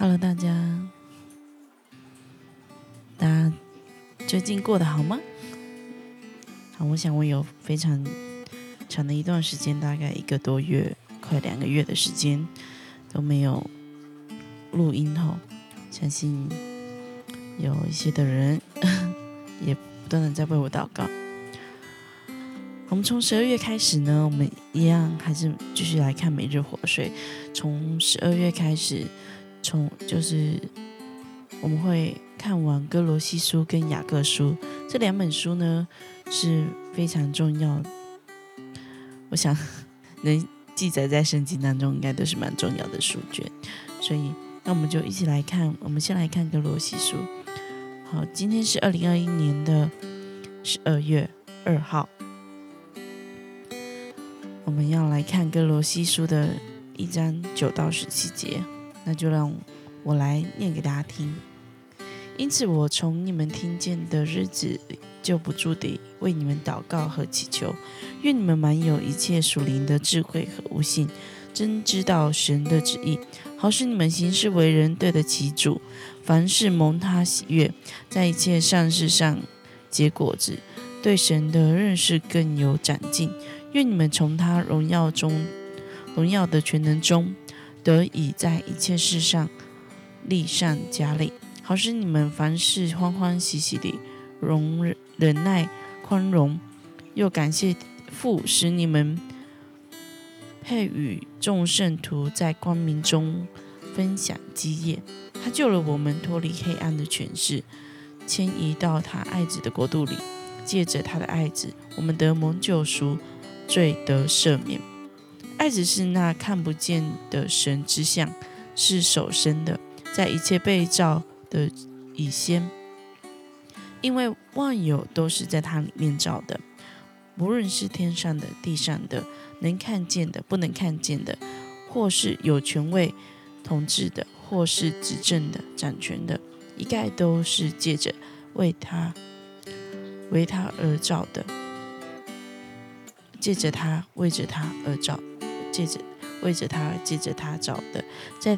Hello，大家，大家最近过得好吗？好，我想我有非常长的一段时间，大概一个多月，快两个月的时间都没有录音吼，相信有一些的人 也不断的在为我祷告。我们从十二月开始呢，我们一样还是继续来看每日活水。从十二月开始，从就是我们会看完哥罗西书跟雅各书这两本书呢是非常重要。我想 能记载在圣经当中，应该都是蛮重要的书卷。所以，那我们就一起来看。我们先来看哥罗西书。好，今天是二零二一年的十二月二号。我们要来看哥罗西书的一章九到十七节，那就让我来念给大家听。因此，我从你们听见的日子就不住地为你们祷告和祈求，愿你们满有一切属灵的智慧和悟性，真知道神的旨意，好使你们行事为人对得起主，凡事蒙他喜悦，在一切善事上结果子，对神的认识更有长进。愿你们从他荣耀中、荣耀的全能中，得以在一切事上力上加力，好使你们凡事欢欢喜喜地容忍耐、宽容，又感谢父，使你们配与众圣徒在光明中分享基业。他救了我们脱离黑暗的权势，迁移到他爱子的国度里，借着他的爱子，我们得蒙救赎。罪得赦免，爱子是那看不见的神之像，是首生的，在一切被造的以先，因为万有都是在它里面造的，无论是天上的、地上的，能看见的、不能看见的，或是有权位统治的，或是执政的、掌权的，一概都是借着为他为他而造的。借着他，为着他而造，借着为着他，借着他找的，在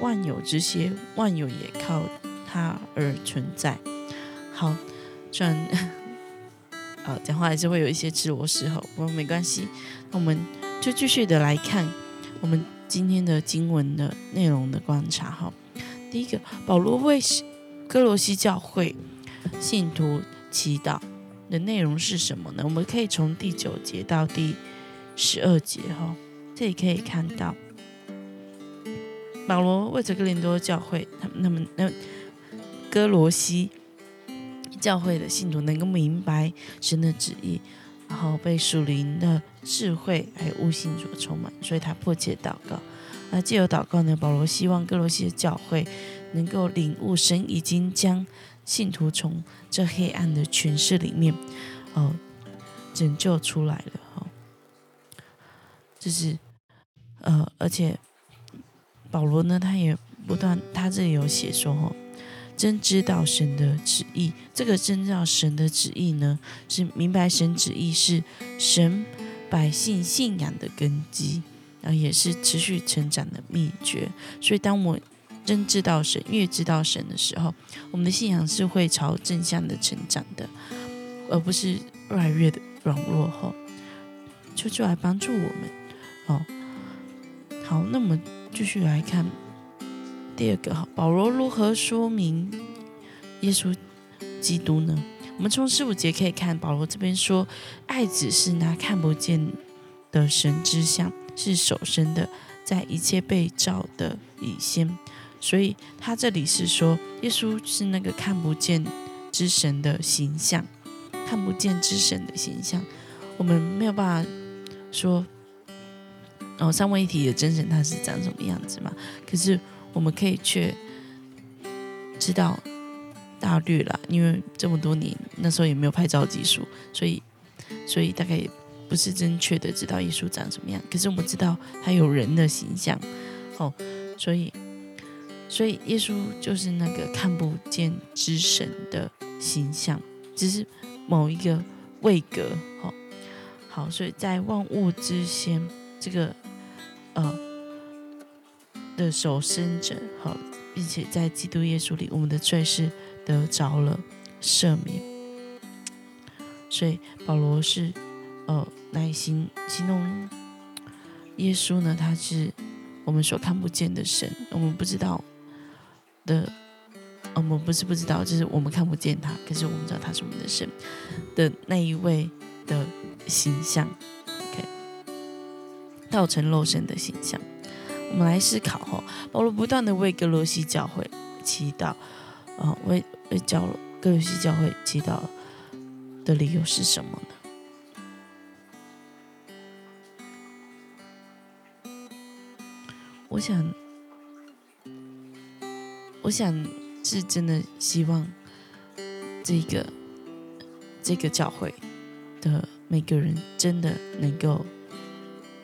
万有之先，万有也靠他而存在。好，虽然 呃讲话还是会有一些自我时候，不过没关系。那我们就继续的来看我们今天的经文的内容的观察。哈，第一个，保罗为哥罗西教会信徒祈祷。的内容是什么呢？我们可以从第九节到第十二节哈，这里可以看到保罗为这个林多教会，他们、他们、那哥罗西教会的信徒能够明白神的旨意，然后被属灵的智慧还有悟性所充满，所以他迫切祷告。那借由祷告呢，保罗希望哥罗西的教会能够领悟神已经将。信徒从这黑暗的权势里面，哦，拯救出来了哈。就是，呃，而且保罗呢，他也不断，他这里有写说，哦，真知道神的旨意。这个真知道神的旨意呢，是明白神旨意是神百姓信仰的根基，然后也是持续成长的秘诀。所以，当我真知道神，越知道神的时候，我们的信仰是会朝正向的成长的，而不是越来越的软弱。哈，求主来帮助我们。哦，好，那我们继续来看第二个。哈，保罗如何说明耶稣基督呢？我们从十五节可以看，保罗这边说，爱子是那看不见的神之像，是首生的，在一切被造的以先。所以他这里是说，耶稣是那个看不见之神的形象，看不见之神的形象。我们没有办法说，哦，三位一体的真神他是长什么样子嘛？可是我们可以却知道大略了，因为这么多年那时候也没有拍照技术，所以所以大概不是正确的知道耶稣长什么样。可是我们知道他有人的形象，哦，所以。所以耶稣就是那个看不见之神的形象，只是某一个位格。好，好，所以在万物之先，这个呃的守生者，好，并且在基督耶稣里，我们的罪是得着了赦免。所以保罗是呃来形形容耶稣呢，他是我们所看不见的神，我们不知道的，我们不是不知道，就是我们看不见他，可是我们知道他是我们的神的那一位的形象。造成肉身的形象。我们来思考哈，保罗不断的为哥罗西教会祈祷，啊，为为教哥罗西教会祈祷。的理由是什么呢？我想，我想是真的希望这个这个教会的每个人真的能够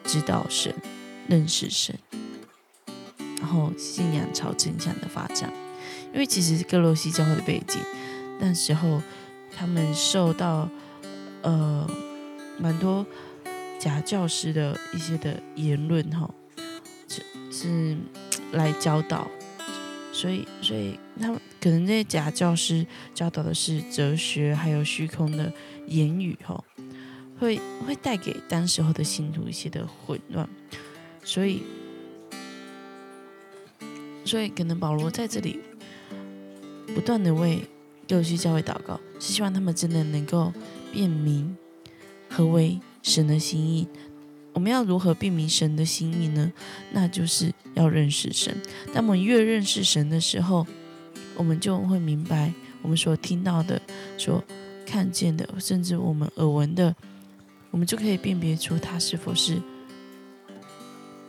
知道神、认识神，然后信仰朝正向的发展。因为其实哥罗西教会的背景那时候。他们受到呃蛮多假教师的一些的言论哈，是是来教导，所以所以他们可能这些假教师教导的是哲学还有虚空的言语哈，会会带给当时候的信徒一些的混乱，所以所以可能保罗在这里不断的为。六区教会祷告，是希望他们真的能够辨明何为神的心意。我们要如何辨明神的心意呢？那就是要认识神。当我们越认识神的时候，我们就会明白我们所听到的、所看见的，甚至我们耳闻的，我们就可以辨别出它是否是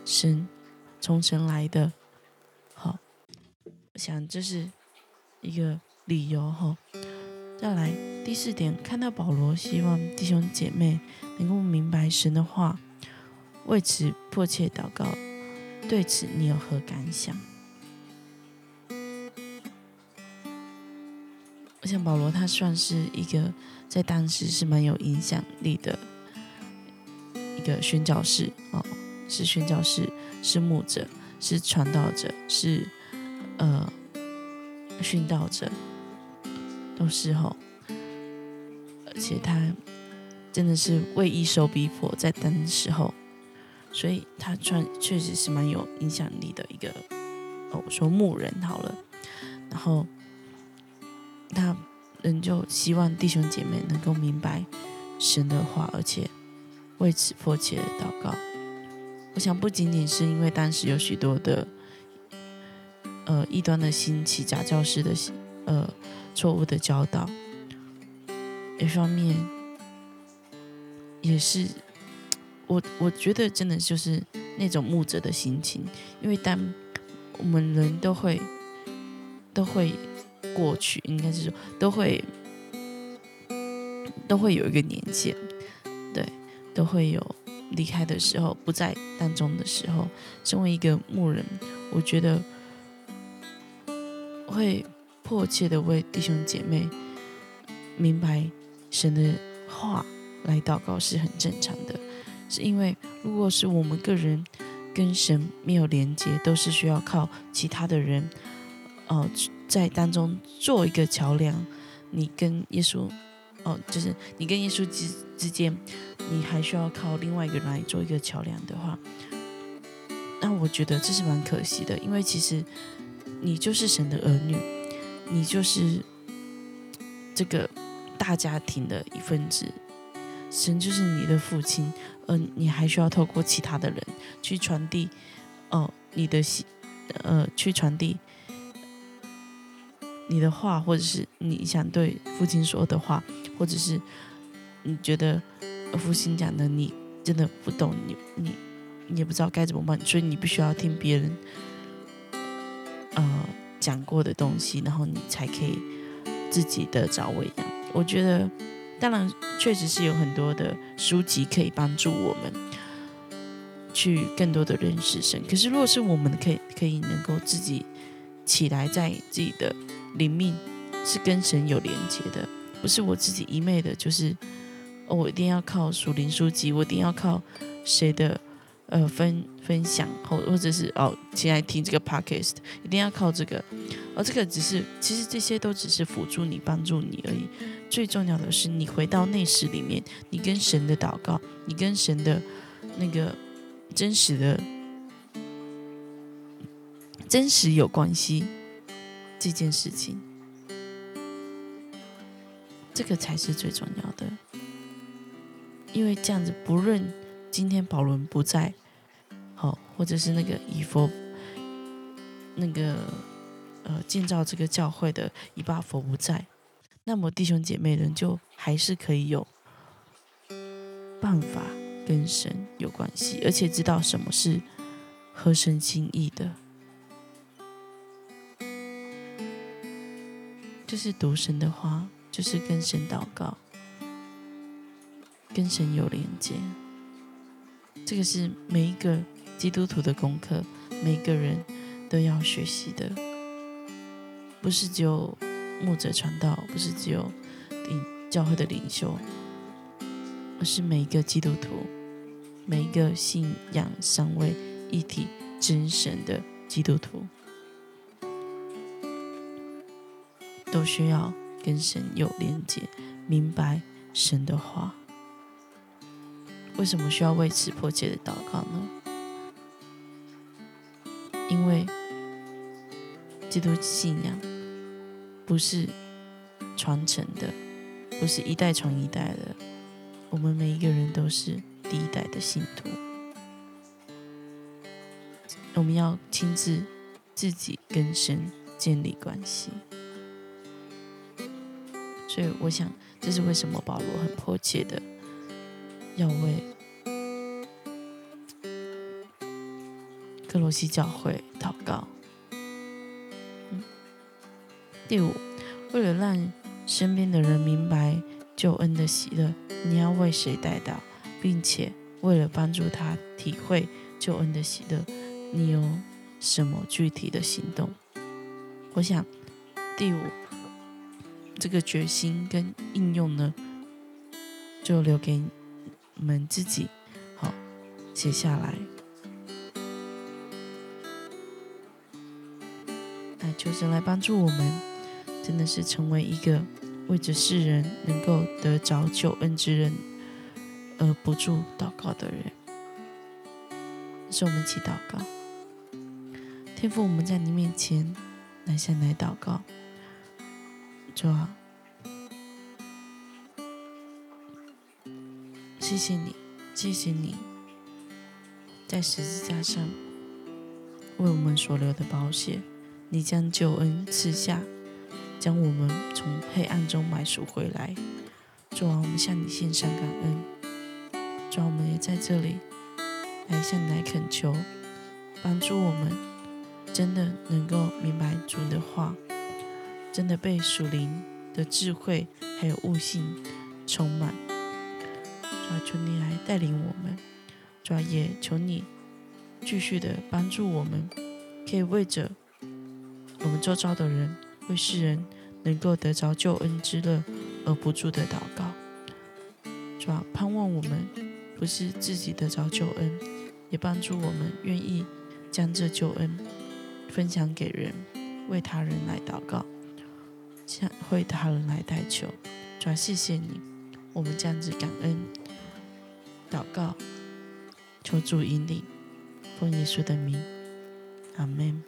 神从神来的。好，我想这是一个。理由哈，再来第四点，看到保罗希望弟兄姐妹能够明白神的话，为此迫切祷告。对此你有何感想？我想保罗他算是一个在当时是蛮有影响力的一个宣教士哦，是宣教士，是牧者，是传道者，是呃殉道者。都是吼，而且他真的是为义受逼迫，在当时候，所以他穿确实是蛮有影响力的一个哦，我说牧人好了，然后他仍旧希望弟兄姐妹能够明白神的话，而且为此迫切的祷告。我想不仅仅是因为当时有许多的呃异端的兴起，假教师的呃。错误的教导，一方面也是我我觉得真的就是那种牧者的心情，因为当我们人都会都会过去，应该是说都会都会有一个年限，对，都会有离开的时候，不在当中的时候，身为一个牧人，我觉得会。迫切的为弟兄姐妹明白神的话来祷告是很正常的，是因为如果是我们个人跟神没有连接，都是需要靠其他的人，呃，在当中做一个桥梁。你跟耶稣，哦，就是你跟耶稣之之间，你还需要靠另外一个人来做一个桥梁的话，那我觉得这是蛮可惜的，因为其实你就是神的儿女。你就是这个大家庭的一份子，神就是你的父亲，嗯，你还需要透过其他的人去传递，哦，你的心，呃，去传递你的话，或者是你想对父亲说的话，或者是你觉得父亲讲的你真的不懂，你你你也不知道该怎么办，所以你必须要听别人，呃。讲过的东西，然后你才可以自己得着喂养。我觉得，当然确实是有很多的书籍可以帮助我们去更多的认识神。可是，如果是我们可以可以能够自己起来，在自己的灵命是跟神有连接的，不是我自己一昧的，就是哦，我一定要靠属灵书籍，我一定要靠谁的呃分分享，或或者是哦，现在听这个 podcast 一定要靠这个，而这个只是其实这些都只是辅助你、帮助你而已。最重要的是，你回到内室里面，你跟神的祷告，你跟神的那个真实的、真实有关系这件事情，这个才是最重要的。因为这样子，不论今天保伦不在，好，或者是那个以佛那个呃建造这个教会的以巴佛不在，那么弟兄姐妹人就还是可以有办法跟神有关系，而且知道什么是合神心意的，就是读神的话，就是跟神祷告。跟神有连接，这个是每一个基督徒的功课，每个人都要学习的。不是只有牧者传道，不是只有领教会的领袖，而是每一个基督徒，每一个信仰三位一体真神的基督徒，都需要跟神有连接，明白神的话。为什么需要为此迫切的祷告呢？因为基督信仰不是传承的，不是一代传一代的。我们每一个人都是第一代的信徒，我们要亲自自己跟神建立关系。所以，我想这是为什么保罗很迫切的。要为克罗西教会祷告。第五，为了让身边的人明白救恩的喜乐，你要为谁带到，并且为了帮助他体会救恩的喜乐，你有什么具体的行动？我想，第五这个决心跟应用呢，就留给。我们自己好写下来，那求神来帮助我们，真的是成为一个为着世人能够得着救恩之人而不住祷告的人。是我们一起祷告，天父，我们在你面前来向来祷告，主啊。谢谢你，谢谢你，在十字架上为我们所流的宝血，你将救恩赐下，将我们从黑暗中买赎回来。主啊，我们向你献上感恩。主啊，我们也在这里来向你来恳求，帮助我们真的能够明白主的，真的被属灵的智慧还有悟性充满。求你来带领我们，主要也求你继续的帮助我们，可以为着我们周遭的人，为世人能够得着救恩之乐而不住的祷告。主要盼望我们不是自己得着救恩，也帮助我们愿意将这救恩分享给人，为他人来祷告，向会他人来代求。主要谢谢你，我们这样子感恩。祷告，求主引领，奉耶稣的名，阿门。